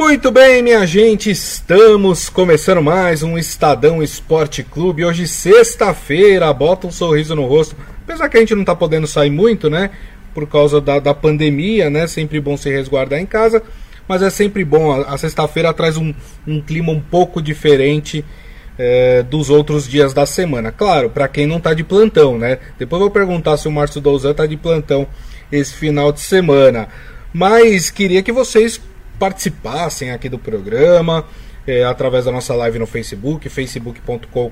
Muito bem, minha gente, estamos começando mais um Estadão Esporte Clube. Hoje, sexta-feira, bota um sorriso no rosto. Apesar que a gente não tá podendo sair muito, né? Por causa da, da pandemia, né? Sempre bom se resguardar em casa. Mas é sempre bom. A, a sexta-feira traz um, um, clima um pouco diferente é, dos outros dias da semana. Claro, para quem não tá de plantão, né? Depois eu vou perguntar se o Márcio Douzan tá de plantão esse final de semana. Mas queria que vocês participassem aqui do programa é, através da nossa live no Facebook, facebook.com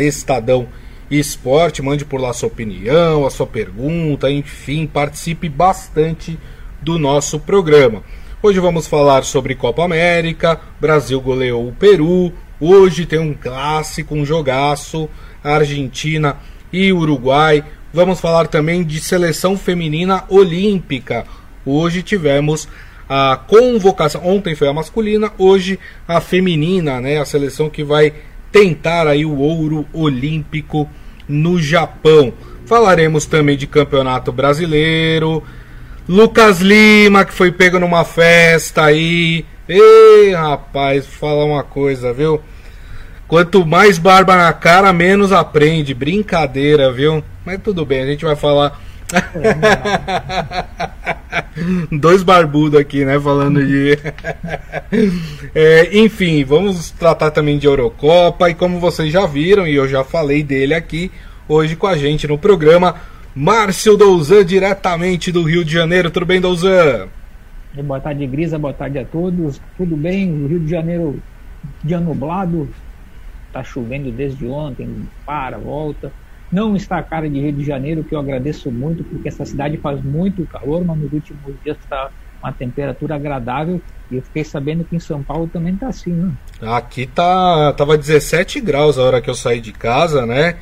Estadão Esporte, mande por lá sua opinião, a sua pergunta, enfim, participe bastante do nosso programa. Hoje vamos falar sobre Copa América, Brasil goleou o Peru, hoje tem um clássico, um jogaço, Argentina e Uruguai. Vamos falar também de seleção feminina olímpica. Hoje tivemos a convocação. Ontem foi a masculina, hoje a feminina, né? A seleção que vai tentar aí o ouro olímpico no Japão. Falaremos também de campeonato brasileiro. Lucas Lima, que foi pego numa festa aí. Ei, rapaz, falar uma coisa, viu? Quanto mais barba na cara, menos aprende. Brincadeira, viu? Mas tudo bem, a gente vai falar Dois barbudos aqui, né? Falando de. é, enfim, vamos tratar também de Eurocopa. E como vocês já viram, e eu já falei dele aqui, hoje com a gente no programa, Márcio Douzan, diretamente do Rio de Janeiro. Tudo bem, Douzan? Boa tarde, Grisa. Boa tarde a todos. Tudo bem? O Rio de Janeiro, dia nublado. Tá chovendo desde ontem, para, volta não está a cara de Rio de Janeiro, que eu agradeço muito, porque essa cidade faz muito calor, mas nos últimos dias está uma temperatura agradável. E eu fiquei sabendo que em São Paulo também está assim, né? Aqui tá, tava 17 graus a hora que eu saí de casa, né?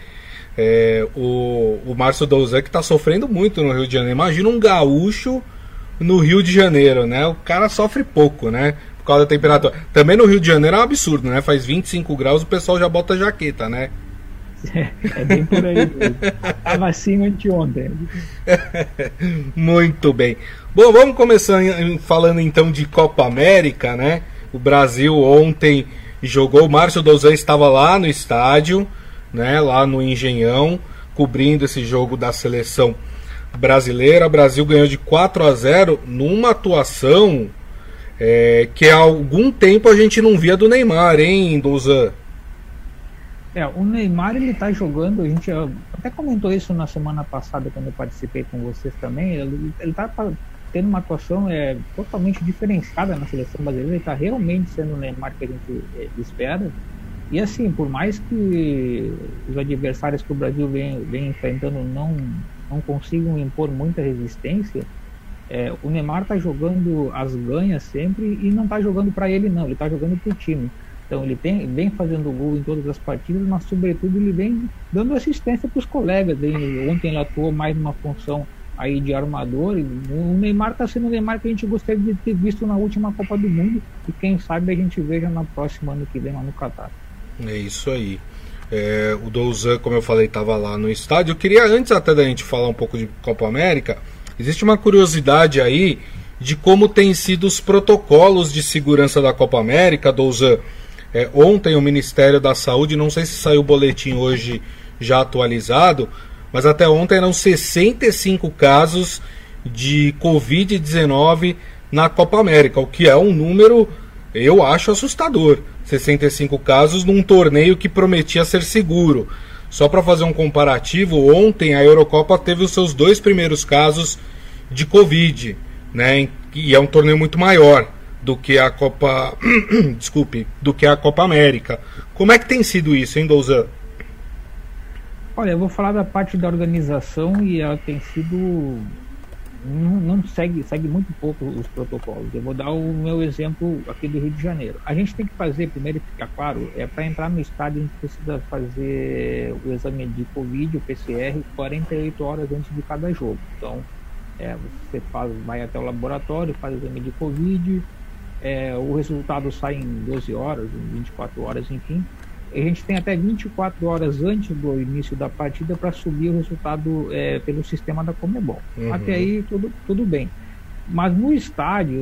É, o, o Márcio Douzé que está sofrendo muito no Rio de Janeiro. Imagina um gaúcho no Rio de Janeiro, né? O cara sofre pouco, né? Por causa da temperatura. Também no Rio de Janeiro é um absurdo, né? Faz 25 graus, o pessoal já bota jaqueta, né? É, bem por aí. Estava assim anteontem. Muito bem. Bom, vamos começar falando então de Copa América, né? O Brasil ontem jogou, o Márcio Dozan estava lá no estádio, né? Lá no Engenhão, cobrindo esse jogo da seleção brasileira. O Brasil ganhou de 4 a 0 numa atuação é, que há algum tempo a gente não via do Neymar, hein, Dozan? É, o Neymar ele tá jogando, a gente até comentou isso na semana passada quando eu participei com vocês também. Ele, ele tá tendo uma atuação é, totalmente diferenciada na seleção brasileira, ele tá realmente sendo o Neymar que a gente é, espera. E assim, por mais que os adversários que o Brasil vem, vem enfrentando não, não consigam impor muita resistência, é, o Neymar tá jogando as ganhas sempre e não tá jogando para ele não, ele tá jogando pro time. Então ele tem, vem fazendo gol em todas as partidas, mas sobretudo ele vem dando assistência para os colegas. Ontem ele atuou mais numa função aí de armador. O Neymar está sendo o Neymar que a gente gostaria de ter visto na última Copa do Mundo e quem sabe a gente veja na próxima ano que vem lá no Catar. É isso aí. É, o Douzan, como eu falei, estava lá no estádio. Eu queria, antes até da gente falar um pouco de Copa América, existe uma curiosidade aí de como têm sido os protocolos de segurança da Copa América, Douzan. É, ontem o Ministério da Saúde, não sei se saiu o boletim hoje já atualizado, mas até ontem eram 65 casos de Covid-19 na Copa América, o que é um número, eu acho, assustador. 65 casos num torneio que prometia ser seguro. Só para fazer um comparativo, ontem a Eurocopa teve os seus dois primeiros casos de Covid, né? E é um torneio muito maior do que a Copa. Desculpe, do que a Copa América. Como é que tem sido isso, hein, Douzan? Olha, eu vou falar da parte da organização e ela tem sido. Não, não, segue, segue muito pouco os protocolos. Eu vou dar o meu exemplo aqui do Rio de Janeiro. A gente tem que fazer, primeiro ficar claro, é para entrar no estádio a gente precisa fazer o exame de Covid, o PCR, 48 horas antes de cada jogo. Então, é, você faz, vai até o laboratório, faz o exame de Covid, é, o resultado sai em 12 horas, em 24 horas, enfim. A gente tem até 24 horas antes do início da partida para subir o resultado é, pelo sistema da Comebol. Uhum. Até aí tudo, tudo bem. Mas no estádio,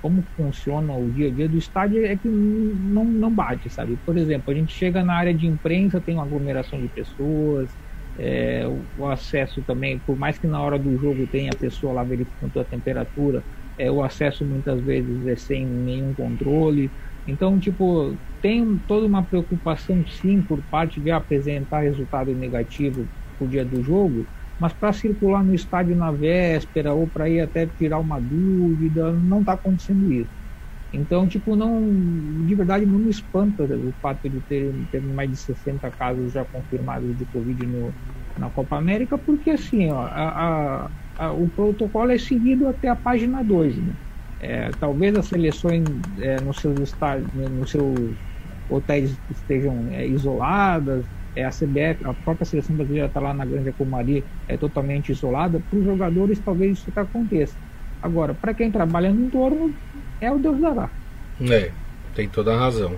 como funciona o dia a dia do estádio é que não, não bate, sabe? Por exemplo, a gente chega na área de imprensa, tem uma aglomeração de pessoas, é, o, o, acesso também, por mais que na hora do jogo tenha a pessoa lá verificando a temperatura, é, o acesso muitas vezes é sem nenhum controle. Então, tipo, tem toda uma preocupação sim por parte de apresentar resultado negativo pro dia do jogo, mas para circular no estádio na véspera ou para ir até tirar uma dúvida, não está acontecendo isso. Então, tipo, não, de verdade não me espanta o fato de ter, ter mais de 60 casos já confirmados de Covid no, na Copa América, porque assim, ó, a, a, a, o protocolo é seguido até a página 2. Né? É, talvez as seleções é, nos seus estádios, nos seus hotéis estejam é, isoladas, é, a CBF, a própria seleção brasileira está lá na Grande Comari, é totalmente isolada. Para os jogadores, talvez isso aconteça. Agora, para quem trabalha no entorno, é o Deus dará. É, tem toda a razão.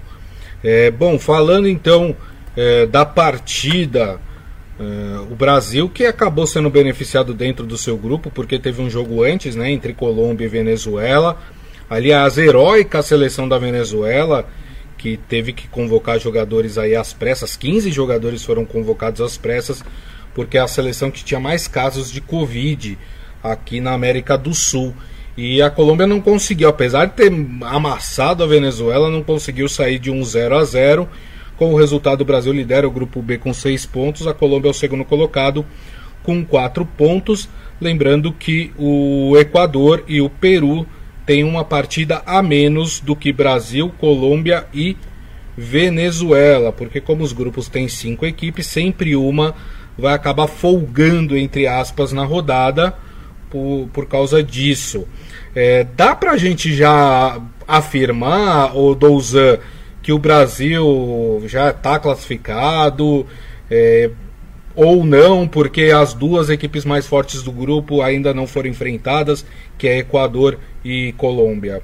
É, bom, falando então é, da partida, é, o Brasil que acabou sendo beneficiado dentro do seu grupo, porque teve um jogo antes, né, entre Colômbia e Venezuela. Aliás, heróica a seleção da Venezuela que teve que convocar jogadores aí às pressas, 15 jogadores foram convocados às pressas, porque é a seleção que tinha mais casos de Covid aqui na América do Sul. E a Colômbia não conseguiu, apesar de ter amassado a Venezuela, não conseguiu sair de um 0 a 0. Com o resultado, o Brasil lidera o grupo B com 6 pontos, a Colômbia é o segundo colocado com 4 pontos. Lembrando que o Equador e o Peru tem uma partida a menos do que Brasil, Colômbia e Venezuela, porque como os grupos têm cinco equipes, sempre uma vai acabar folgando, entre aspas, na rodada por, por causa disso. É, dá pra gente já afirmar, o Douzan, que o Brasil já está classificado, é, ou não, porque as duas equipes mais fortes do grupo ainda não foram enfrentadas, que é Equador e Colômbia.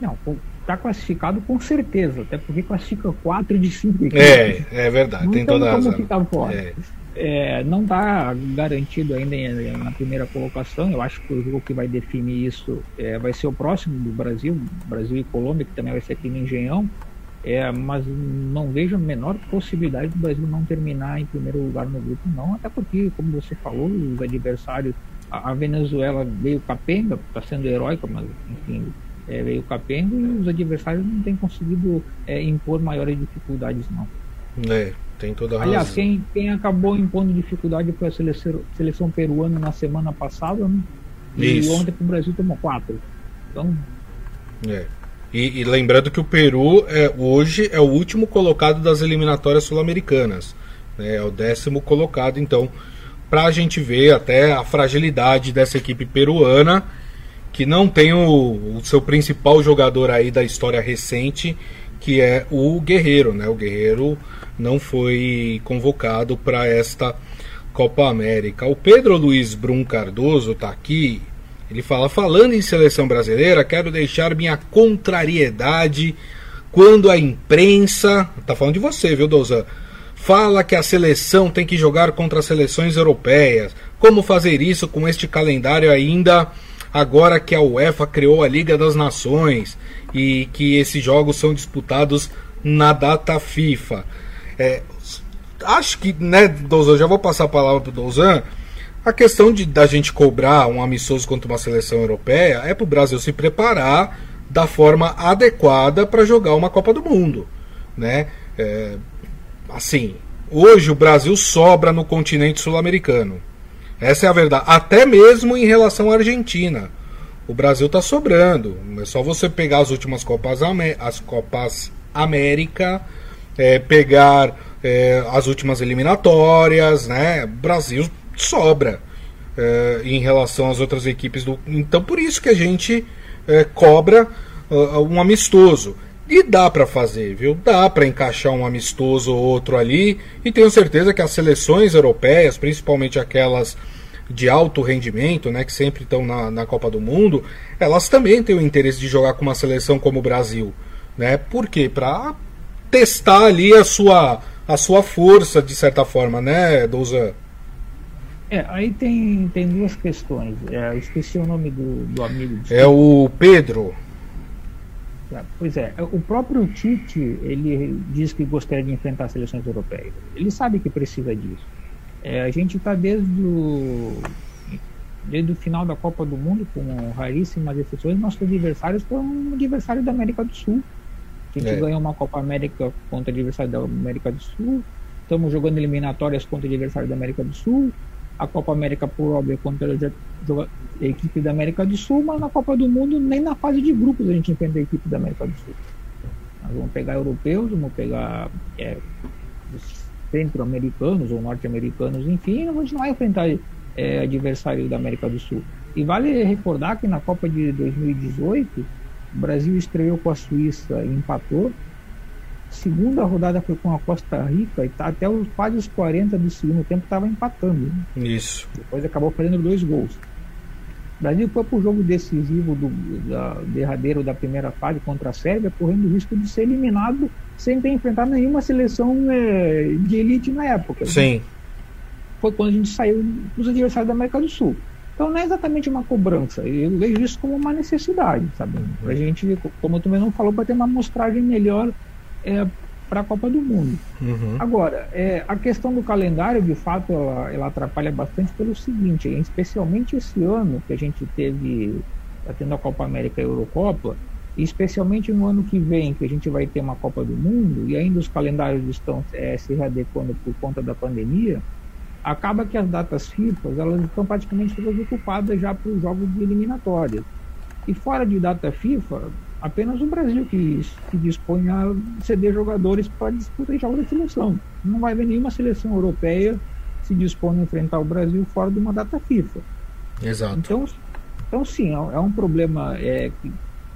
Não, está classificado com certeza, até porque classifica quatro de cinco equipes. É, é verdade, não tem toda a razão. Ficar fora. É. É, não está garantido ainda na primeira colocação. Eu acho que o jogo que vai definir isso é, vai ser o próximo do Brasil, Brasil e Colômbia, que também vai ser aqui no Engenhão. É, mas não vejo a menor possibilidade do Brasil não terminar em primeiro lugar no grupo, não. Até porque, como você falou, os adversários a Venezuela veio capenga, está sendo heróica, mas enfim, é, veio capenga e os adversários não têm conseguido é, impor maiores dificuldades, não. É, tem toda a Aliás, razão. quem, quem acabou impondo dificuldade foi a seleção, seleção peruana na semana passada, né? E Isso. ontem o Brasil tomou quatro. Então. É. E, e, lembrando que o Peru é, hoje é o último colocado das eliminatórias sul-americanas. Né? É o décimo colocado, então para a gente ver até a fragilidade dessa equipe peruana, que não tem o, o, seu principal jogador aí da história recente, que é o Guerreiro, né? O Guerreiro não foi convocado para esta Copa América. O Pedro Luiz Brum Cardoso está aqui. Ele fala: falando em seleção brasileira, quero deixar minha contrariedade quando a imprensa. Tá falando de você, viu, Douzan? fala que a seleção tem que jogar contra as seleções europeias. Como fazer isso com este calendário ainda agora que a UEFA criou a Liga das Nações e que esses jogos são disputados na data FIFA? É, acho que, né, Douzan, já vou passar a palavra para o Douzan. A questão de da gente cobrar um amistoso contra uma seleção europeia é para o Brasil se preparar da forma adequada para jogar uma Copa do Mundo, né? É, assim, hoje o Brasil sobra no continente sul-americano. Essa é a verdade. Até mesmo em relação à Argentina. O Brasil está sobrando. É só você pegar as últimas Copas, as Copas América, é, pegar é, as últimas eliminatórias, né? Brasil sobra é, em relação às outras equipes do. Então por isso que a gente é, cobra uh, um amistoso. E dá para fazer, viu? Dá para encaixar um amistoso ou outro ali. E tenho certeza que as seleções europeias, principalmente aquelas de alto rendimento, né, que sempre estão na, na Copa do Mundo, elas também têm o interesse de jogar com uma seleção como o Brasil, né? Por quê? Para testar ali a sua a sua força de certa forma, né, Douzan? É, aí tem, tem duas questões. É, eu esqueci o nome do, do amigo. É o Pedro. É, pois é, o próprio Tite, ele diz que gostaria de enfrentar as seleções europeias. Ele sabe que precisa disso. É, a gente está desde o, desde o final da Copa do Mundo, com raríssimas exceções, nossos adversários foram um adversário da América do Sul. A gente é. ganhou uma Copa América contra o adversário da América do Sul, estamos jogando eliminatórias contra o adversário da América do Sul, a Copa América por óbvio contra a equipe da América do Sul, mas na Copa do Mundo nem na fase de grupos a gente enfrenta a equipe da América do Sul. Nós vamos pegar europeus, vamos pegar é, centro-americanos ou norte-americanos, enfim, a gente não vai enfrentar é, adversário da América do Sul. E vale recordar que na Copa de 2018 o Brasil estreou com a Suíça e empatou segunda rodada foi com a Costa Rica e tá até os, quase os 40 do segundo tempo estava empatando. Né? Isso. Depois acabou fazendo dois gols. O Brasil foi para o jogo decisivo do da, derradeiro da primeira fase contra a Sérvia, correndo o risco de ser eliminado sem ter enfrentado nenhuma seleção é, de elite na época. Sim. Né? Foi quando a gente saiu dos adversários da América do Sul. Então não é exatamente uma cobrança, eu vejo isso como uma necessidade, sabe? A gente, como tu mesmo falou, para ter uma amostragem melhor é, para a Copa do Mundo. Uhum. Agora, é, a questão do calendário, de fato, ela, ela, atrapalha bastante pelo seguinte, especialmente esse ano que a gente teve, tá tendo a Copa América e a Eurocopa, e especialmente no ano que vem, que a gente vai ter uma Copa do Mundo, e ainda os calendários estão é, se readequando por conta da pandemia, acaba que as datas FIFA elas estão praticamente todas ocupadas já para os jogos de eliminatórias. E fora de data FIFA, apenas o Brasil que se dispõe a ceder jogadores para disputar jogos da seleção. Não vai ver nenhuma seleção europeia se dispõe a enfrentar o Brasil fora de uma data FIFA. Exato. Então, então sim, é, é um problema é,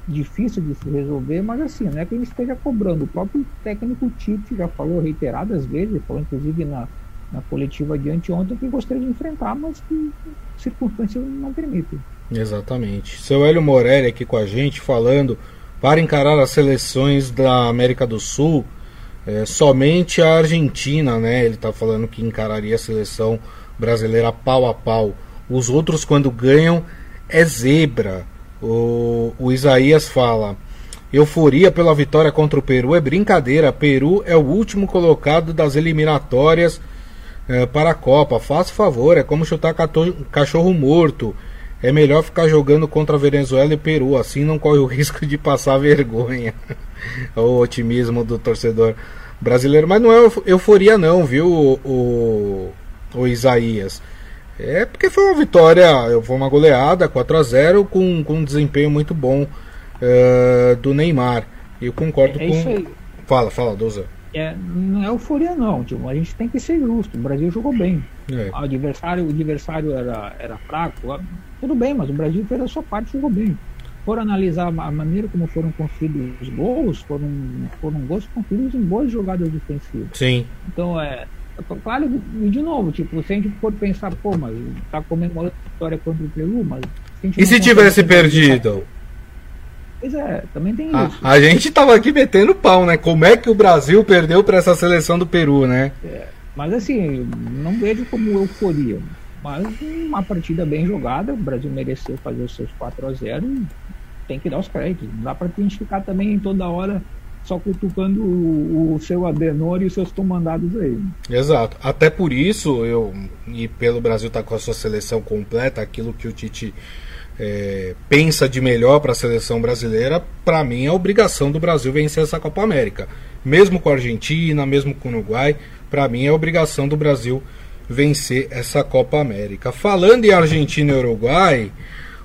difícil de se resolver, mas assim, não é que ele esteja cobrando. O próprio técnico Tite já falou reiteradas vezes, falou inclusive na, na coletiva de anteontem, que gostaria de enfrentar, mas que circunstâncias não permitem. Exatamente. Seu Hélio Morelli aqui com a gente falando para encarar as seleções da América do Sul, é, somente a Argentina, né? Ele está falando que encararia a seleção brasileira pau a pau. Os outros, quando ganham, é zebra. O, o Isaías fala: euforia pela vitória contra o Peru é brincadeira. Peru é o último colocado das eliminatórias é, para a Copa. Faça favor, é como chutar cachorro morto. É melhor ficar jogando contra a Venezuela e Peru, assim não corre o risco de passar vergonha. o otimismo do torcedor brasileiro. Mas não é euforia, não, viu, o, o, o Isaías? É porque foi uma vitória, foi uma goleada 4 a 0 com, com um desempenho muito bom uh, do Neymar. Eu concordo é, é com. Fala, fala, Doza. É, não é euforia não, tipo, a gente tem que ser justo. O Brasil jogou bem. É. O adversário, o adversário era, era fraco, tudo bem, mas o Brasil fez a sua parte e jogou bem. For analisar a maneira como foram construídos os gols, foram, foram gols construídos em boas jogadas defensivas. Sim. Então é. Claro, de novo, tipo, se a gente for pensar, pô, mas tá comemorando a vitória contra o Peru, mas. E se tivesse perdido? Pois é, também tem a, isso. A gente tava aqui metendo pau, né? Como é que o Brasil perdeu para essa seleção do Peru, né? É, mas assim, não vejo como euforia. Mas uma partida bem jogada, o Brasil mereceu fazer os seus 4 a 0 e tem que dar os créditos. Não dá para a gente ficar também toda hora só cutucando o, o, seu Adenor e os seus comandados aí. Exato. Até por isso, eu e pelo Brasil estar tá com a sua seleção completa, aquilo que o Tite é, pensa de melhor para a seleção brasileira, para mim é obrigação do Brasil vencer essa Copa América. Mesmo com a Argentina, mesmo com o Uruguai, para mim é obrigação do Brasil vencer essa Copa América. Falando em Argentina e Uruguai,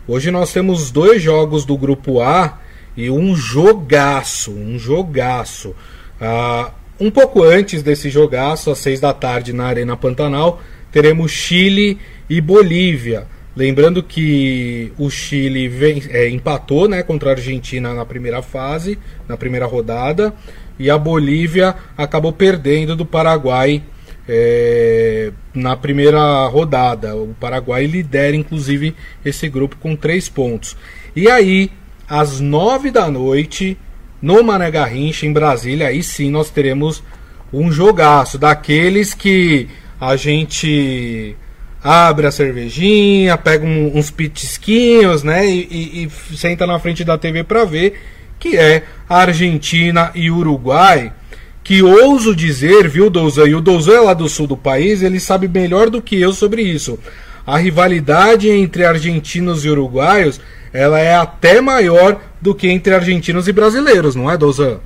hoje nós temos dois jogos do Grupo A e um jogaço, um jogaço. Ah, um pouco antes desse jogaço, às seis da tarde na Arena Pantanal, teremos Chile e Bolívia. Lembrando que o Chile vem, é, empatou né, contra a Argentina na primeira fase, na primeira rodada, e a Bolívia acabou perdendo do Paraguai é, na primeira rodada. O Paraguai lidera, inclusive, esse grupo com três pontos. E aí, às nove da noite, no Mané Garrincha, em Brasília, aí sim nós teremos um jogaço daqueles que a gente abre a cervejinha, pega um, uns pitisquinhos, né? E, e, e, senta na frente da TV para ver, que é Argentina e Uruguai. Que ouso dizer, viu, Douzan? E o Douzan é lá do sul do país, ele sabe melhor do que eu sobre isso. A rivalidade entre argentinos e uruguaios, ela é até maior do que entre argentinos e brasileiros, não é, Douzan?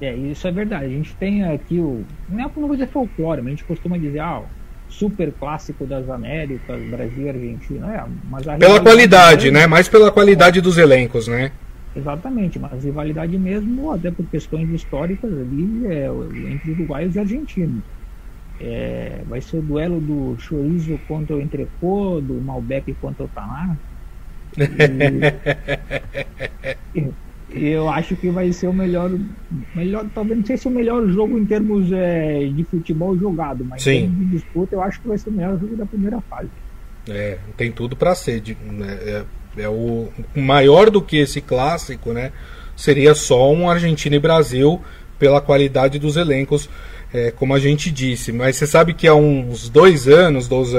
É, isso é verdade. A gente tem aqui o. Não é uma coisa folclore, mas a gente costuma dizer, ah, super clássico das Américas, Brasil e Argentina. É, mas pela qualidade, né? Mais pela qualidade dos elencos, né? Exatamente, mas rivalidade mesmo, até por questões históricas ali, é entre uruguaios e argentinos. É, vai ser o duelo do chorizo contra o entrecô, do Malbec contra o Taná. E, eu acho que vai ser o melhor, melhor talvez não sei se o melhor jogo em termos é, de futebol jogado, mas Sim. em de disputa eu acho que vai ser o melhor jogo da primeira fase. É, tem tudo para ser. Né? É, é, o maior do que esse clássico, né? Seria só um Argentina e Brasil pela qualidade dos elencos, é, como a gente disse. Mas você sabe que há uns dois anos, dois,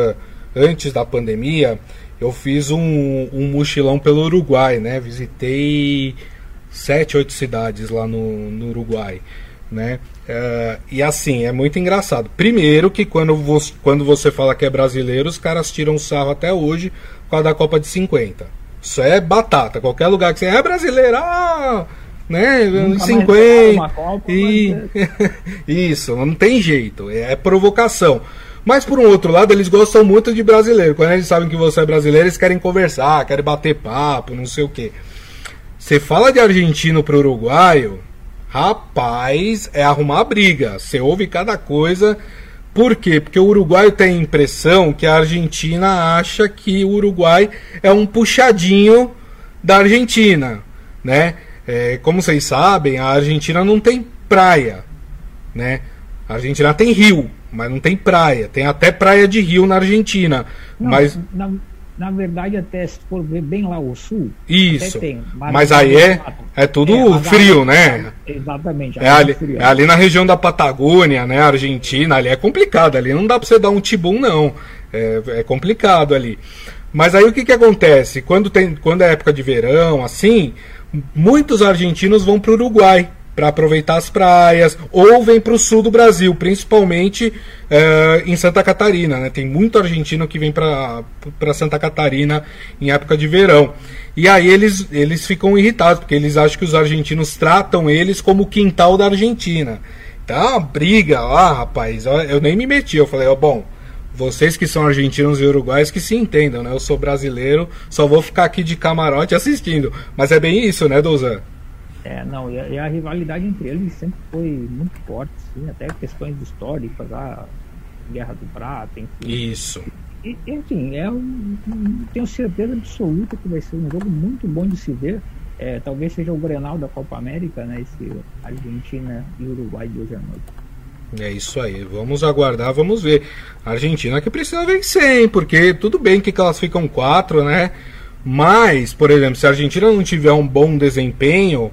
antes da pandemia, eu fiz um, um mochilão pelo Uruguai, né? Visitei sete, oito cidades lá no, no Uruguai, né? Uh, e assim, é muito engraçado. Primeiro que quando você, quando você fala que é brasileiro, os caras tiram sarro até hoje com a da Copa de 50. Isso é batata. Qualquer lugar que você é brasileiro, ah, né? Nunca 50. Copa, e... Isso, não tem jeito. É, é provocação. Mas por um outro lado, eles gostam muito de brasileiro. Quando eles sabem que você é brasileiro, eles querem conversar, querem bater papo, não sei o quê. Você fala de argentino pro uruguaio, rapaz, é arrumar briga. Você ouve cada coisa. Por quê? Porque o uruguaio tem a impressão que a Argentina acha que o Uruguai é um puxadinho da Argentina, né? É, como vocês sabem, a Argentina não tem praia, né? A Argentina tem rio, mas não tem praia. Tem até praia de rio na Argentina. Não, mas na, na verdade, até se for ver bem lá o sul, isso. Tem, mas, mas aí é, é tudo é, frio, né? Exatamente. É ali, é ali na região da Patagônia, né? Argentina, ali é complicado. Ali não dá pra você dar um tibum, não. É, é complicado ali. Mas aí o que, que acontece? Quando, tem, quando é época de verão, assim, muitos argentinos vão para o Uruguai para aproveitar as praias, ou vem para o sul do Brasil, principalmente uh, em Santa Catarina. Né? Tem muito argentino que vem para Santa Catarina em época de verão. E aí eles, eles ficam irritados, porque eles acham que os argentinos tratam eles como o quintal da Argentina. Então, briga lá, rapaz. Eu nem me meti. Eu falei, ó, bom, vocês que são argentinos e uruguaios que se entendam, né? Eu sou brasileiro, só vou ficar aqui de camarote assistindo. Mas é bem isso, né, Douzan? É, não, e a, e a, rivalidade entre eles sempre foi muito forte, sim, até questões históricas, a Guerra do Prata, enfim. Isso. E, enfim, é um, um, tenho certeza absoluta que vai ser um jogo muito bom de se ver. É, talvez seja o Grenal da Copa América, né? Esse Argentina e Uruguai de hoje à noite. É isso aí, vamos aguardar, vamos ver. A Argentina que precisa vencer, hein? Porque tudo bem que classificam quatro, né? Mas, por exemplo, se a Argentina não tiver um bom desempenho,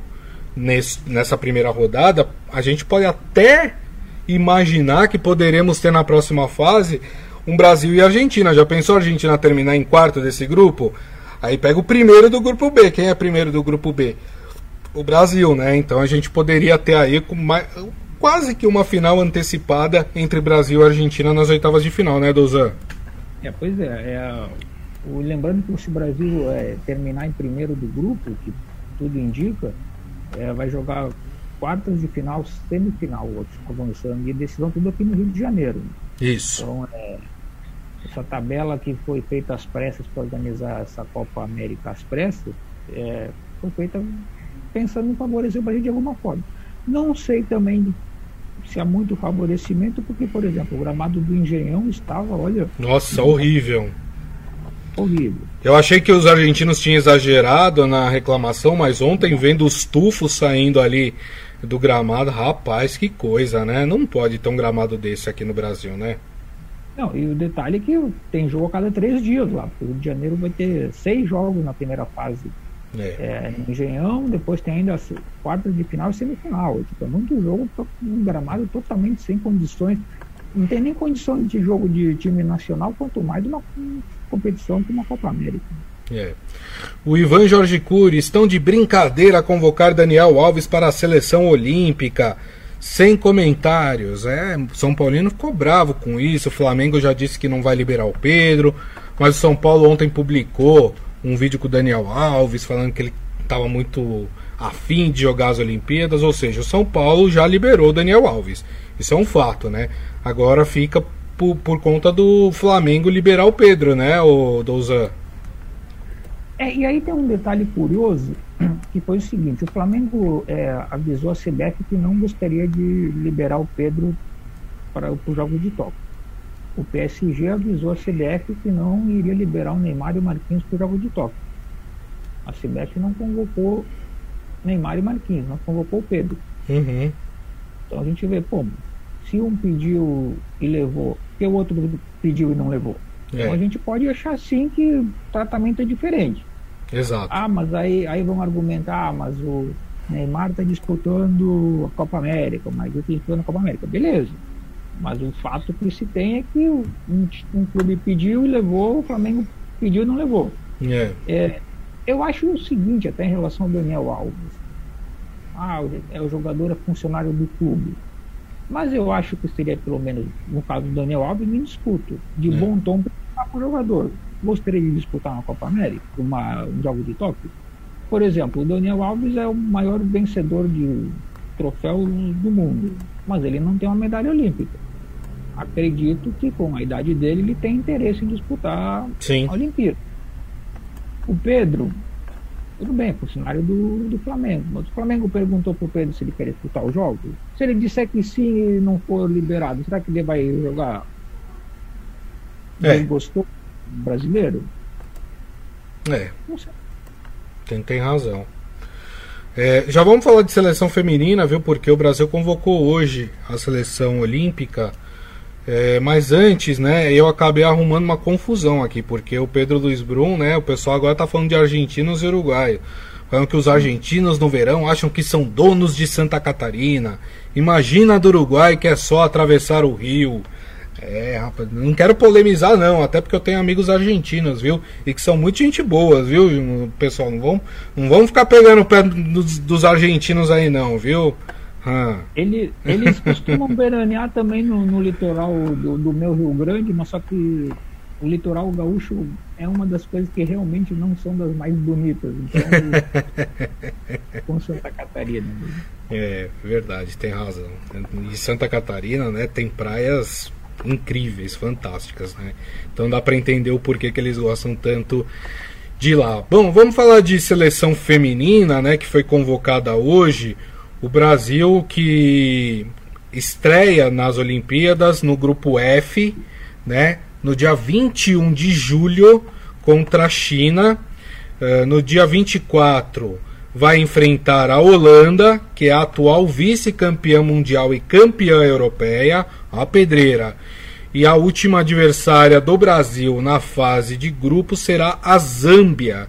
nesse, nessa primeira rodada, a gente pode até imaginar que poderemos ter na próxima fase um Brasil e Argentina. Já pensou a Argentina terminar em quarto desse grupo? Aí pega o primeiro do grupo B. Quem é primeiro do grupo B? O Brasil, né? Então a gente poderia ter aí mais, quase que uma final antecipada entre Brasil e Argentina nas oitavas de final, né, Dozan? É, pois é. é o, lembrando que se o Brasil é, terminar em primeiro do grupo, que tudo indica, é, vai jogar quartas de final, semifinal, avançando, e decisão tudo aqui no Rio de Janeiro. Isso. Então, é, essa tabela que foi feita às pressas para organizar essa Copa América às pressas, é, foi feita pensando em favorecer o Brasil de alguma forma. Não sei também se há muito favorecimento, porque, por exemplo, o gramado do Engenhão estava, olha. Nossa, horrível horrível. Eu achei que os argentinos tinham exagerado na reclamação, mas ontem vendo os tufos saindo ali do gramado, rapaz, que coisa, né? Não pode ter um gramado desse aqui no Brasil, né? Não, e o detalhe é que tem jogo a cada três dias lá, o Rio de Janeiro vai ter seis jogos na primeira fase. É. É, no Engenhão, depois tem ainda quartas de final e semifinal. Tipo, é muito jogo, um gramado totalmente sem condições não tem nem condição de jogo de time nacional, quanto mais de uma competição como a Copa América. É. O Ivan Jorge Cury estão de brincadeira a convocar Daniel Alves para a seleção olímpica. Sem comentários. É, São Paulino ficou bravo com isso. O Flamengo já disse que não vai liberar o Pedro. Mas o São Paulo ontem publicou um vídeo com o Daniel Alves falando que ele estava muito afim de jogar as Olimpíadas. Ou seja, o São Paulo já liberou o Daniel Alves. Isso é um fato, né? Agora fica por, por conta do Flamengo liberar o Pedro, né, o Douzan? É, e aí tem um detalhe curioso, que foi o seguinte, o Flamengo é, avisou a CBF que não gostaria de liberar o Pedro para, para o jogo de toque. O PSG avisou a CBF que não iria liberar o Neymar e o Marquinhos para o jogo de toque. A CBF não convocou Neymar e Marquinhos, não convocou o Pedro. Uhum. Então a gente vê, pô, se um pediu e levou, que o outro pediu e não levou. É. Então a gente pode achar sim que o tratamento é diferente. Exato. Ah, mas aí, aí vão argumentar, ah, mas o Neymar está disputando a Copa América, mas eu estou disputando a Copa América. Beleza. Mas o fato que se tem é que um, um clube pediu e levou, o Flamengo pediu e não levou. É. é. eu acho o seguinte, até em relação ao Daniel Alves. Ah, é o jogador é funcionário do clube. Mas eu acho que seria, pelo menos no caso do Daniel Alves, me discuto. De é. bom tom para o jogador. Gostaria de disputar uma Copa América, uma, um jogo de Tóquio? Por exemplo, o Daniel Alves é o maior vencedor de troféus do mundo, mas ele não tem uma medalha olímpica. Acredito que com a idade dele ele tem interesse em disputar Sim. a Olimpíada. O Pedro tudo bem, é funcionário do, do Flamengo. Mas o Flamengo perguntou para o Pedro se ele quer disputar o jogo. Se ele disser que sim e não for liberado, será que ele vai jogar? É. Ele gostou brasileiro? É. Não sei. Tem, tem razão. É, já vamos falar de seleção feminina, viu? Porque o Brasil convocou hoje a seleção olímpica é, mas antes, né, eu acabei arrumando uma confusão aqui, porque o Pedro Luiz Brum, né, o pessoal agora tá falando de argentinos e uruguaios. Falando que os argentinos no verão acham que são donos de Santa Catarina. Imagina do Uruguai que é só atravessar o rio. É, rapaz, não quero polemizar não, até porque eu tenho amigos argentinos, viu? E que são muito gente boas, viu, pessoal? Não vão, não vão ficar pegando o pé dos, dos argentinos aí não, viu? Ah. Ele, eles costumam veranear também no, no litoral do, do, meu Rio Grande, mas só que o litoral gaúcho é uma das coisas que realmente não são das mais bonitas. Então, com Santa Catarina. Né? É, verdade, tem razão. E Santa Catarina, né, tem praias incríveis, fantásticas, né? Então dá para entender o porquê que eles gostam tanto de lá. Bom, vamos falar de seleção feminina, né, que foi convocada hoje o Brasil que estreia nas Olimpíadas no grupo F, né? No dia 21 de julho contra a China. Uh, no dia 24 vai enfrentar a Holanda, que é a atual vice-campeã mundial e campeã europeia, a pedreira. E a última adversária do Brasil na fase de grupo será a Zâmbia,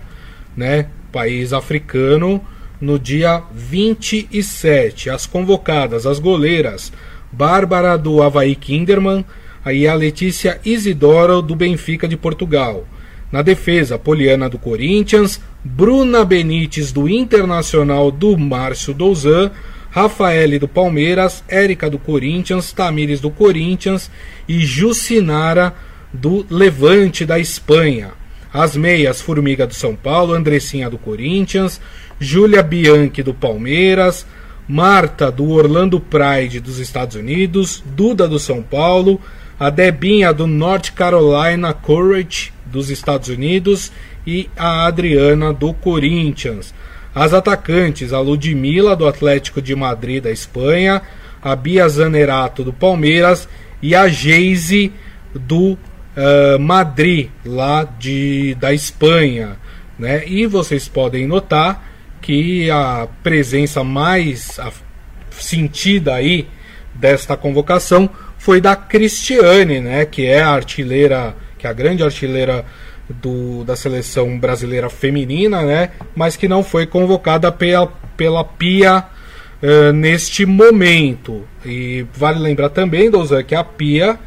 né? País africano no dia 27. As convocadas, as goleiras, Bárbara do Havaí Kinderman e a Letícia Isidoro do Benfica de Portugal. Na defesa, Poliana do Corinthians, Bruna Benites do Internacional do Márcio Douzan, Rafaele do Palmeiras, Érica do Corinthians, Tamires do Corinthians e Jucinara do Levante da Espanha. As meias, Formiga do São Paulo, Andressinha do Corinthians, Júlia Bianchi do Palmeiras, Marta do Orlando Pride dos Estados Unidos, Duda do São Paulo, a Debinha do North Carolina Courage dos Estados Unidos e a Adriana do Corinthians. As atacantes, a Ludmila do Atlético de Madrid da Espanha, a Bia Zanerato do Palmeiras e a Geise do uh, Madrid, lá de, da Espanha. Né? E vocês podem notar que a presença mais sentida aí desta convocação foi da Cristiane, né, que é a artilheira, que é a grande artilheira do, da seleção brasileira feminina, né, mas que não foi convocada pela, pela Pia uh, neste momento. E vale lembrar também, Douzan, que a Pia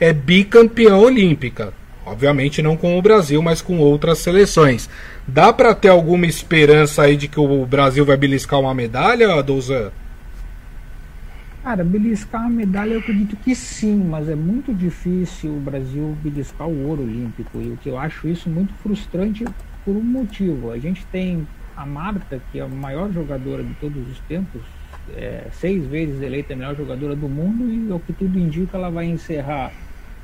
é bicampeã olímpica. Obviamente não com o Brasil, mas com outras seleções. Dá para ter alguma esperança aí de que o Brasil vai beliscar uma medalha, Douzan? Cara, beliscar a medalha eu acredito que sim, mas é muito difícil o Brasil beliscar o ouro olímpico. E o que eu acho isso muito frustrante por um motivo. A gente tem a Marta, que é a maior jogadora de todos os tempos, é, seis vezes eleita a melhor jogadora do mundo, e o que tudo indica, ela vai encerrar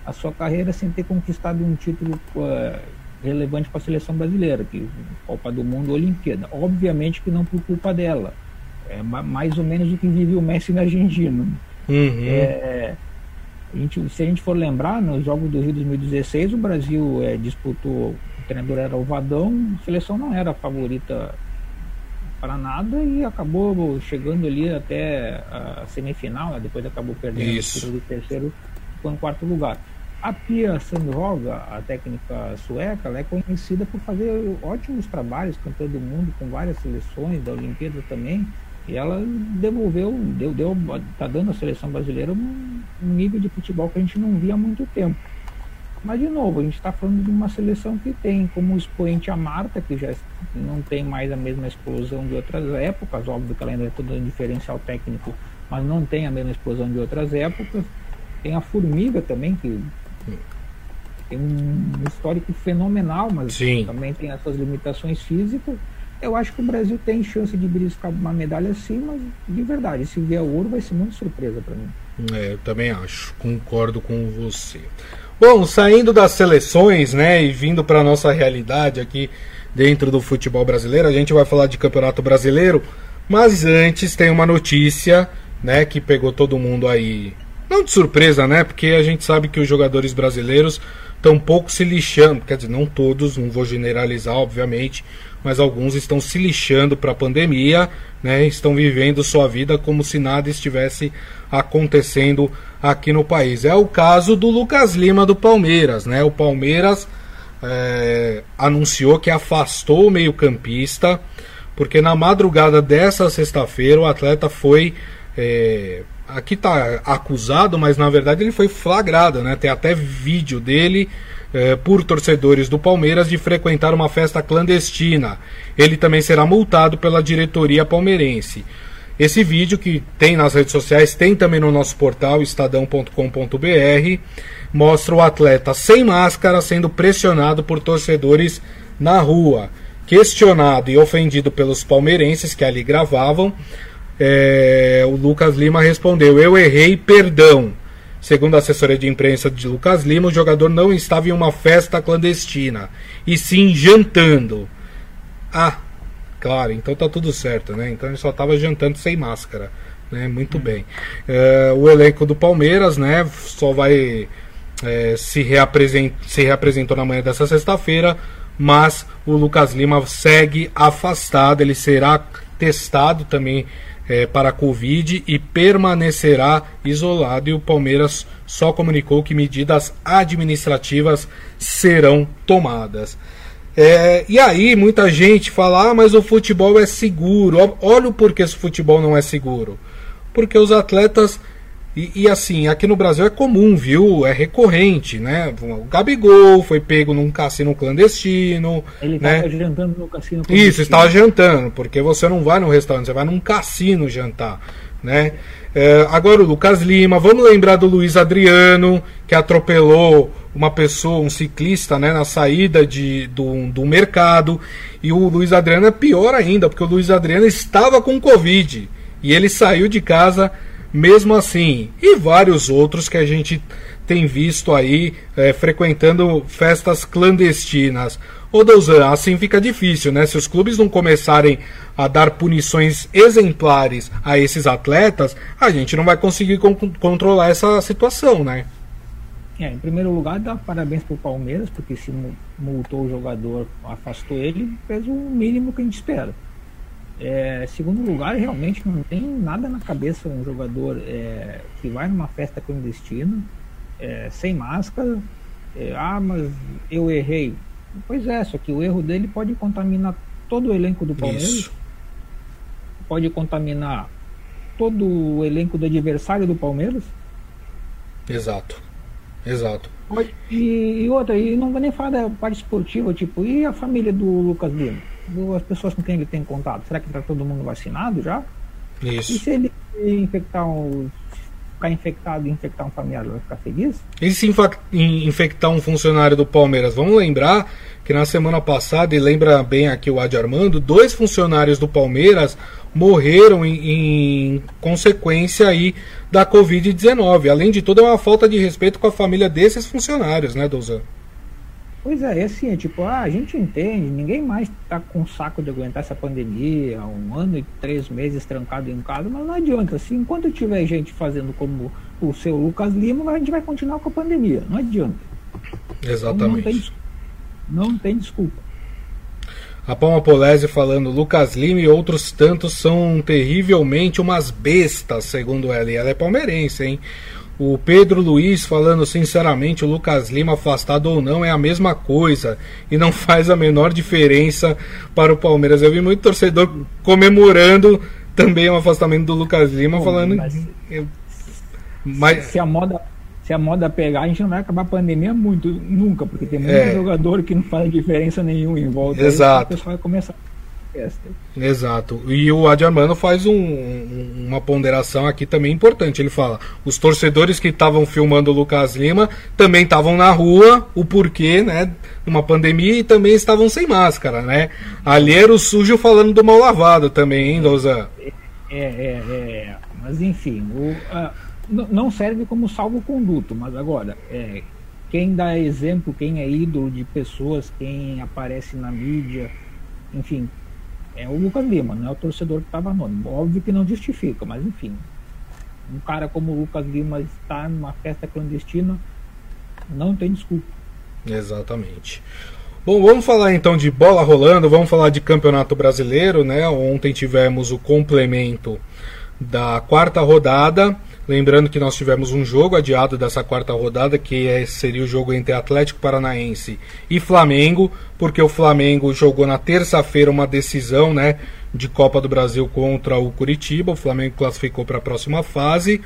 a sua carreira sem ter conquistado um título uh, relevante para a seleção brasileira, que Copa do Mundo Olimpíada. Obviamente que não por culpa dela é mais ou menos o que vive o Messi na Argentina. Uhum. É, a gente, se a gente for lembrar, nos Jogos do Rio 2016, o Brasil é, disputou, o treinador era o Vadão, a seleção não era a favorita para nada e acabou chegando ali até a semifinal, né? depois acabou perdendo Isso. o terceiro, ficou em quarto lugar. A Pia Sandroga, a técnica sueca, ela é conhecida por fazer ótimos trabalhos com todo mundo, com várias seleções da Olimpíada também. E ela devolveu, deu, deu, tá dando à seleção brasileira um, um nível de futebol que a gente não via há muito tempo. Mas, de novo, a gente está falando de uma seleção que tem como expoente a Marta, que já não tem mais a mesma explosão de outras épocas, óbvio que ela ainda é todo um diferencial técnico, mas não tem a mesma explosão de outras épocas. Tem a Formiga também, que tem um histórico fenomenal, mas Sim. também tem as suas limitações físicas. Eu acho que o Brasil tem chance de beliscar uma medalha sim, mas de verdade, se vier ouro vai ser muito surpresa para mim. É, eu também acho, concordo com você. Bom, saindo das seleções, né, e vindo para nossa realidade aqui dentro do futebol brasileiro, a gente vai falar de Campeonato Brasileiro, mas antes tem uma notícia, né, que pegou todo mundo aí, não de surpresa, né, porque a gente sabe que os jogadores brasileiros estão pouco se lixando, quer dizer, não todos, não vou generalizar, obviamente, mas alguns estão se lixando para a pandemia, né? Estão vivendo sua vida como se nada estivesse acontecendo aqui no país. É o caso do Lucas Lima do Palmeiras, né? O Palmeiras é, anunciou que afastou o meio-campista, porque na madrugada dessa sexta-feira o atleta foi é, aqui está acusado, mas na verdade ele foi flagrado, né? Tem até vídeo dele eh, por torcedores do Palmeiras de frequentar uma festa clandestina. Ele também será multado pela diretoria palmeirense. Esse vídeo que tem nas redes sociais, tem também no nosso portal estadão.com.br, mostra o atleta sem máscara sendo pressionado por torcedores na rua. Questionado e ofendido pelos palmeirenses que ali gravavam, é, o Lucas Lima respondeu: Eu errei, perdão. Segundo a assessoria de imprensa de Lucas Lima, o jogador não estava em uma festa clandestina, e sim jantando. Ah, claro, então tá tudo certo, né? Então ele só estava jantando sem máscara, né? Muito bem. É, o elenco do Palmeiras, né? Só vai é, se, reapresent... se reapresentou na manhã dessa sexta-feira, mas o Lucas Lima segue afastado, ele será testado também é, para a Covid e permanecerá isolado. E o Palmeiras só comunicou que medidas administrativas serão tomadas. É, e aí, muita gente fala: ah, mas o futebol é seguro. Olha o porquê esse futebol não é seguro. Porque os atletas e, e, assim, aqui no Brasil é comum, viu? É recorrente, né? O Gabigol foi pego num cassino clandestino. Ele né? estava jantando no cassino clandestino. Isso, estava jantando, porque você não vai no restaurante, você vai num cassino jantar, né? É, agora o Lucas Lima, vamos lembrar do Luiz Adriano, que atropelou uma pessoa, um ciclista, né, na saída de, do, do mercado. E o Luiz Adriano é pior ainda, porque o Luiz Adriano estava com Covid. E ele saiu de casa mesmo assim. E vários outros que a gente tem visto aí é, frequentando festas clandestinas. Ô Douzan, assim fica difícil, né? Se os clubes não começarem a dar punições exemplares a esses atletas, a gente não vai conseguir con controlar essa situação, né? É, em primeiro lugar, dá parabéns pro Palmeiras, porque se multou o jogador, afastou ele, fez o mínimo que a gente espera. É, segundo lugar, realmente não tem nada na cabeça um jogador é, que vai numa festa clandestina, é, sem máscara. É, ah, mas eu errei. Pois é, só que o erro dele pode contaminar todo o elenco do Palmeiras. Isso. Pode contaminar todo o elenco do adversário do Palmeiras. Exato. Exato. E, e outra, e não vou nem falar da parte esportiva, tipo, e a família do Lucas Lima? As pessoas com quem ele tem contato, será que está todo mundo vacinado já? Isso. E se ele infectar um, ficar infectado e infectar um familiar, vai ficar feliz? E se infectar um funcionário do Palmeiras? Vamos lembrar que na semana passada, e lembra bem aqui o Adi Armando, dois funcionários do Palmeiras morreram em, em consequência aí da Covid-19. Além de tudo, é uma falta de respeito com a família desses funcionários, né, Douzan? Pois é, é assim, é tipo, ah, a gente entende, ninguém mais tá com saco de aguentar essa pandemia, um ano e três meses trancado em casa, mas não adianta, assim, enquanto tiver gente fazendo como o seu Lucas Lima, a gente vai continuar com a pandemia, não adianta. Exatamente. Não, tem, não tem desculpa. A Palma Polese falando, Lucas Lima e outros tantos são terrivelmente umas bestas, segundo ela. E ela é palmeirense, hein? O Pedro Luiz falando sinceramente, o Lucas Lima afastado ou não é a mesma coisa e não faz a menor diferença para o Palmeiras. Eu vi muito torcedor comemorando também o afastamento do Lucas Lima, Bom, falando. Mas, mas, se a moda se a moda pegar, a gente não vai acabar a pandemia muito, nunca, porque tem muito é. jogador que não faz diferença nenhuma em volta. Exato. Aí, o pessoal vai começar Exato. E o Adi Armando faz um, uma ponderação aqui também importante. Ele fala: os torcedores que estavam filmando o Lucas Lima também estavam na rua, o porquê, né? Numa pandemia e também estavam sem máscara, né? Ali era o sujo falando do mal lavado também, hein, Lousa? É, é, é. Mas enfim, o, não serve como salvo-conduto, mas agora, é, quem dá exemplo, quem é ídolo de pessoas, quem aparece na mídia, enfim, é o Lucas Lima, não é o torcedor que estava anônimo. Óbvio que não justifica, mas enfim. Um cara como o Lucas Lima estar numa festa clandestina não tem desculpa. Exatamente. Bom, vamos falar então de bola rolando, vamos falar de campeonato brasileiro, né? Ontem tivemos o complemento da quarta rodada. Lembrando que nós tivemos um jogo adiado dessa quarta rodada, que é, seria o jogo entre Atlético Paranaense e Flamengo, porque o Flamengo jogou na terça-feira uma decisão né, de Copa do Brasil contra o Curitiba. O Flamengo classificou para a próxima fase.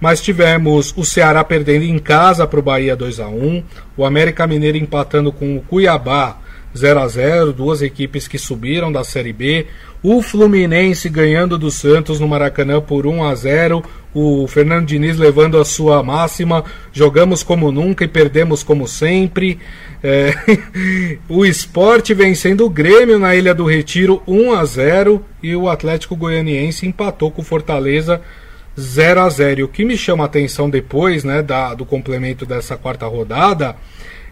Mas tivemos o Ceará perdendo em casa para o Bahia 2 a 1 o América Mineiro empatando com o Cuiabá 0 a 0 duas equipes que subiram da Série B. O Fluminense ganhando do Santos no Maracanã por 1 a 0. O Fernando Diniz levando a sua máxima. Jogamos como nunca e perdemos como sempre. É... o esporte vencendo o Grêmio na Ilha do Retiro 1 a 0 e o Atlético Goianiense empatou com o Fortaleza 0 a 0 E o que me chama a atenção depois né, da, do complemento dessa quarta rodada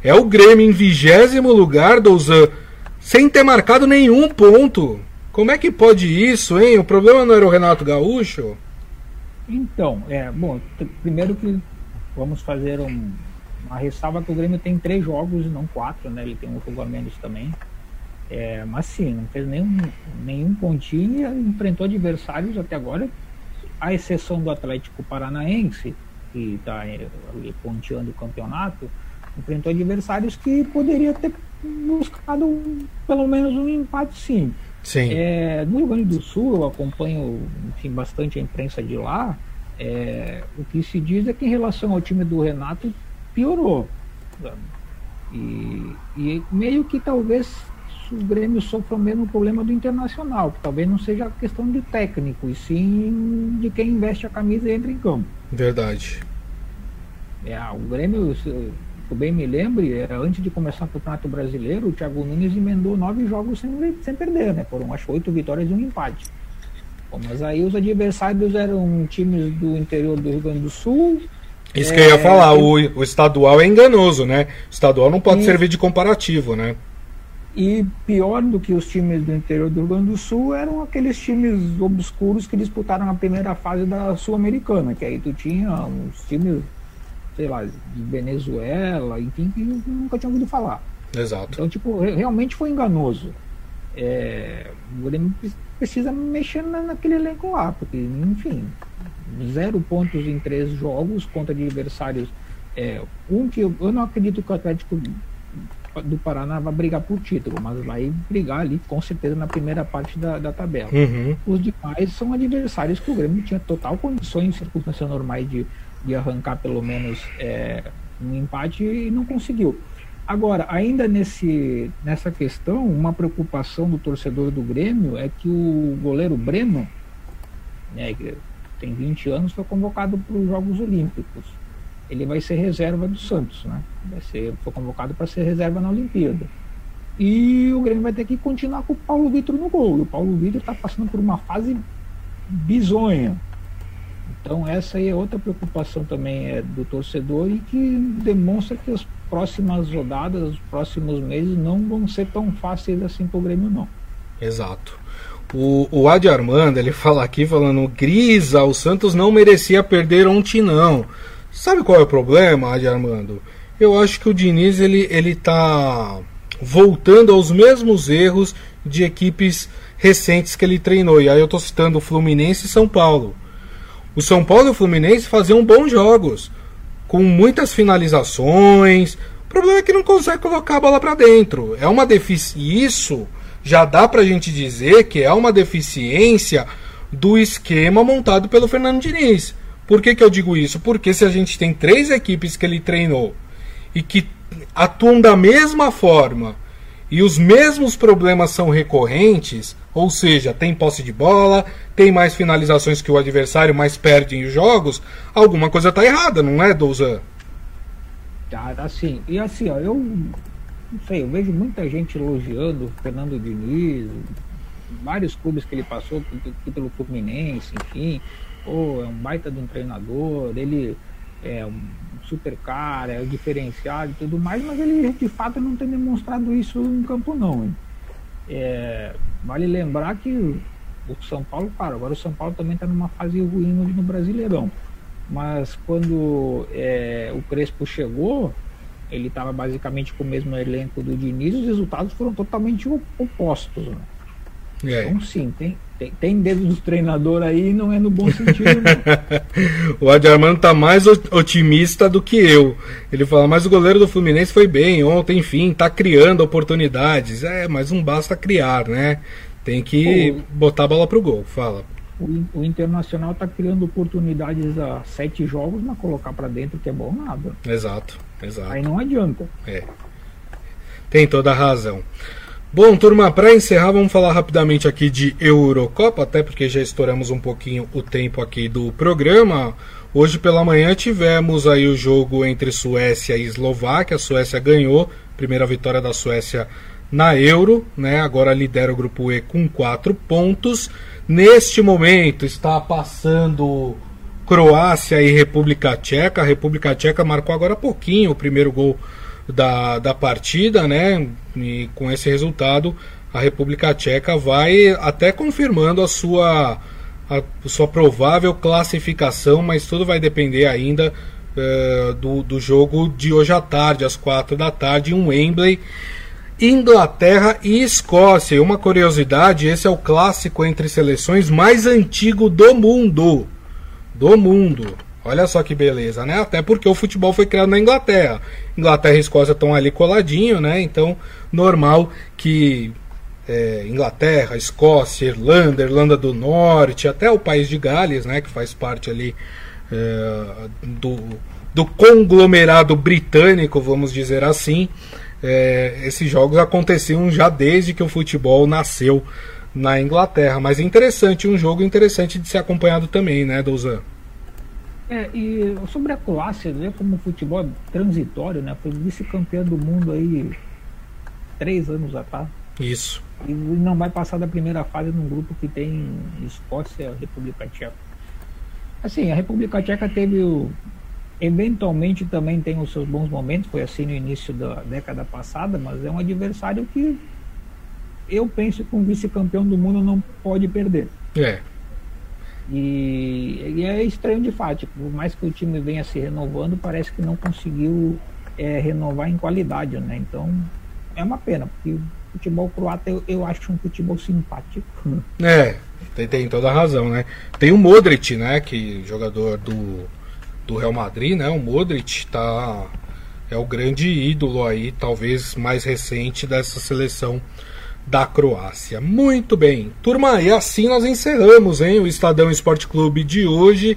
é o Grêmio em vigésimo lugar, Douzan, sem ter marcado nenhum ponto. Como é que pode isso, hein? O problema não era o Renato Gaúcho? Então, é, bom, primeiro que vamos fazer um, uma ressalva que o Grêmio tem três jogos e não quatro, né? Ele tem um jogo a menos também. É, mas sim, não fez nenhum, nenhum pontinho e enfrentou adversários até agora, à exceção do Atlético Paranaense, que está ponteando o campeonato, enfrentou adversários que poderia ter buscado pelo menos um empate sim. Sim. É, no Rio Grande do Sul, eu acompanho enfim, bastante a imprensa de lá. É, o que se diz é que em relação ao time do Renato piorou. E, e meio que talvez o Grêmio sofra o mesmo problema do Internacional, que talvez não seja questão de técnico, e sim de quem investe a camisa e entra em campo. Verdade. É, o Grêmio, eu bem me lembre, é, antes de começar o Campeonato Brasileiro, o Thiago Nunes emendou nove jogos sem, sem perder, né? Foram acho oito vitórias e um empate. Bom, mas aí os adversários eram times do interior do Rio Grande do Sul. Isso é, que eu ia falar, o, o estadual é enganoso, né? O estadual não pode e, servir de comparativo, né? E pior do que os times do interior do Rio Grande do Sul eram aqueles times obscuros que disputaram a primeira fase da Sul-Americana, que aí tu tinha uns times sei lá, de Venezuela, enfim, que nunca tinha ouvido falar. Exato. Então, tipo, realmente foi enganoso. É, o Grêmio precisa mexer naquele elenco lá, porque, enfim, zero pontos em três jogos contra adversários. É, um que eu, eu não acredito que o Atlético do Paraná vai brigar por título, mas vai brigar ali com certeza na primeira parte da, da tabela. Uhum. Os demais são adversários que o Grêmio tinha total condições, em circunstâncias normais, de, de arrancar pelo menos é, um empate e não conseguiu. Agora, ainda nesse, nessa questão, uma preocupação do torcedor do Grêmio é que o goleiro Breno, né, que tem 20 anos, foi convocado para os Jogos Olímpicos. Ele vai ser reserva do Santos, né? Vai ser, foi convocado para ser reserva na Olimpíada. E o Grêmio vai ter que continuar com o Paulo Vitor no gol. E o Paulo Vitor está passando por uma fase bizonha. Então essa aí é outra preocupação também é do torcedor e que demonstra que as próximas rodadas, os próximos meses não vão ser tão fáceis assim para o Grêmio não. Exato. O, o Adi Armando, ele fala aqui falando, Grisa, o Santos não merecia perder ontem não. Sabe qual é o problema, Adi Armando? Eu acho que o Diniz ele, ele tá voltando aos mesmos erros de equipes recentes que ele treinou. E aí eu estou citando Fluminense e São Paulo. O São Paulo e o Fluminense faziam bons jogos, com muitas finalizações. O problema é que não consegue colocar a bola para dentro. É uma deficiência. Isso já dá para a gente dizer que é uma deficiência do esquema montado pelo Fernando Diniz. Por que, que eu digo isso? Porque se a gente tem três equipes que ele treinou e que atuam da mesma forma e os mesmos problemas são recorrentes, ou seja, tem posse de bola, tem mais finalizações que o adversário, mas perdem os jogos, alguma coisa está errada, não é, Douzan? Tá, assim, e assim, ó, eu não sei, eu vejo muita gente elogiando o Fernando Diniz, vários clubes que ele passou, pelo Fluminense, enfim, pô, é um baita de um treinador, ele é um super cara, é diferenciado e tudo mais, mas ele de fato não tem demonstrado isso em campo não. É, vale lembrar que o São Paulo, claro, agora o São Paulo também está numa fase ruim no Brasileirão. Mas quando é, o Crespo chegou, ele estava basicamente com o mesmo elenco do Diniz, os resultados foram totalmente opostos. Né? É. Então sim, tem, tem, tem dedo do treinador aí não é no bom sentido. o Adi Armando tá mais otimista do que eu. Ele fala, mas o goleiro do Fluminense foi bem ontem, enfim, tá criando oportunidades. É, mas não basta criar, né? Tem que Pô, botar a bola pro gol. Fala. O, o Internacional tá criando oportunidades a sete jogos, mas colocar para dentro que é bom nada. Exato, exato. Aí não adianta. É. Tem toda a razão. Bom, turma, para encerrar, vamos falar rapidamente aqui de Eurocopa, até porque já estouramos um pouquinho o tempo aqui do programa. Hoje pela manhã tivemos aí o jogo entre Suécia e Eslováquia. A Suécia ganhou, primeira vitória da Suécia na Euro, né? Agora lidera o grupo E com quatro pontos. Neste momento está passando Croácia e República Tcheca. A República Tcheca marcou agora pouquinho o primeiro gol da, da partida, né? E com esse resultado, a República Tcheca vai até confirmando a sua, a, sua provável classificação, mas tudo vai depender ainda uh, do, do jogo de hoje à tarde, às quatro da tarde, em Wembley. Inglaterra e Escócia. Uma curiosidade: esse é o clássico entre seleções mais antigo do mundo. Do mundo. Olha só que beleza, né? Até porque o futebol foi criado na Inglaterra. Inglaterra e Escócia estão ali coladinho, né? Então, normal que é, Inglaterra, Escócia, Irlanda, Irlanda do Norte, até o país de Gales, né? Que faz parte ali é, do, do conglomerado britânico, vamos dizer assim. É, esses jogos aconteciam já desde que o futebol nasceu na Inglaterra. Mas é interessante, um jogo interessante de ser acompanhado também, né, Douzan? É, e sobre a Croácia, vê como o futebol é transitório, né? Foi vice-campeão do mundo aí três anos atrás. Isso. E não vai passar da primeira fase num grupo que tem Escócia e República Tcheca. Assim, a República Tcheca teve o. Eventualmente também tem os seus bons momentos, foi assim no início da década passada, mas é um adversário que eu penso que um vice-campeão do mundo não pode perder. É. E, e, é estranho de fato, tipo, por mais que o time venha se renovando, parece que não conseguiu é, renovar em qualidade, né? Então é uma pena, porque o futebol croata eu, eu acho um futebol simpático. É, tem, tem, toda a razão, né? Tem o Modric, né? Que jogador do, do Real Madrid, né? O Modric tá, é o grande ídolo aí, talvez mais recente dessa seleção da Croácia. Muito bem, turma, e assim nós encerramos hein, o Estadão Esporte Clube de hoje.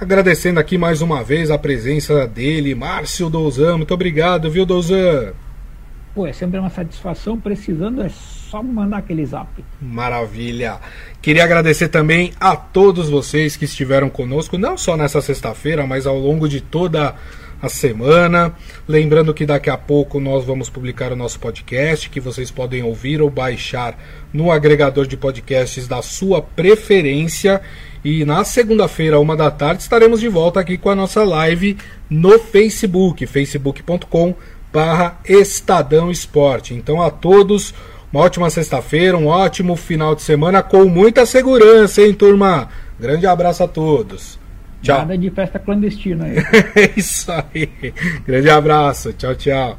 Agradecendo aqui mais uma vez a presença dele, Márcio Douzan. Muito obrigado, viu, Douzan? Pô, é sempre uma satisfação. Precisando é só mandar aquele zap. Maravilha. Queria agradecer também a todos vocês que estiveram conosco, não só nessa sexta-feira, mas ao longo de toda a semana. Lembrando que daqui a pouco nós vamos publicar o nosso podcast, que vocês podem ouvir ou baixar no agregador de podcasts da sua preferência. E na segunda-feira, uma da tarde, estaremos de volta aqui com a nossa live no Facebook, facebook.com barra Estadão Esporte. Então a todos, uma ótima sexta-feira, um ótimo final de semana com muita segurança, hein, turma? Grande abraço a todos. Tchau. Nada de festa clandestina aí. é isso aí. Grande abraço. Tchau, tchau.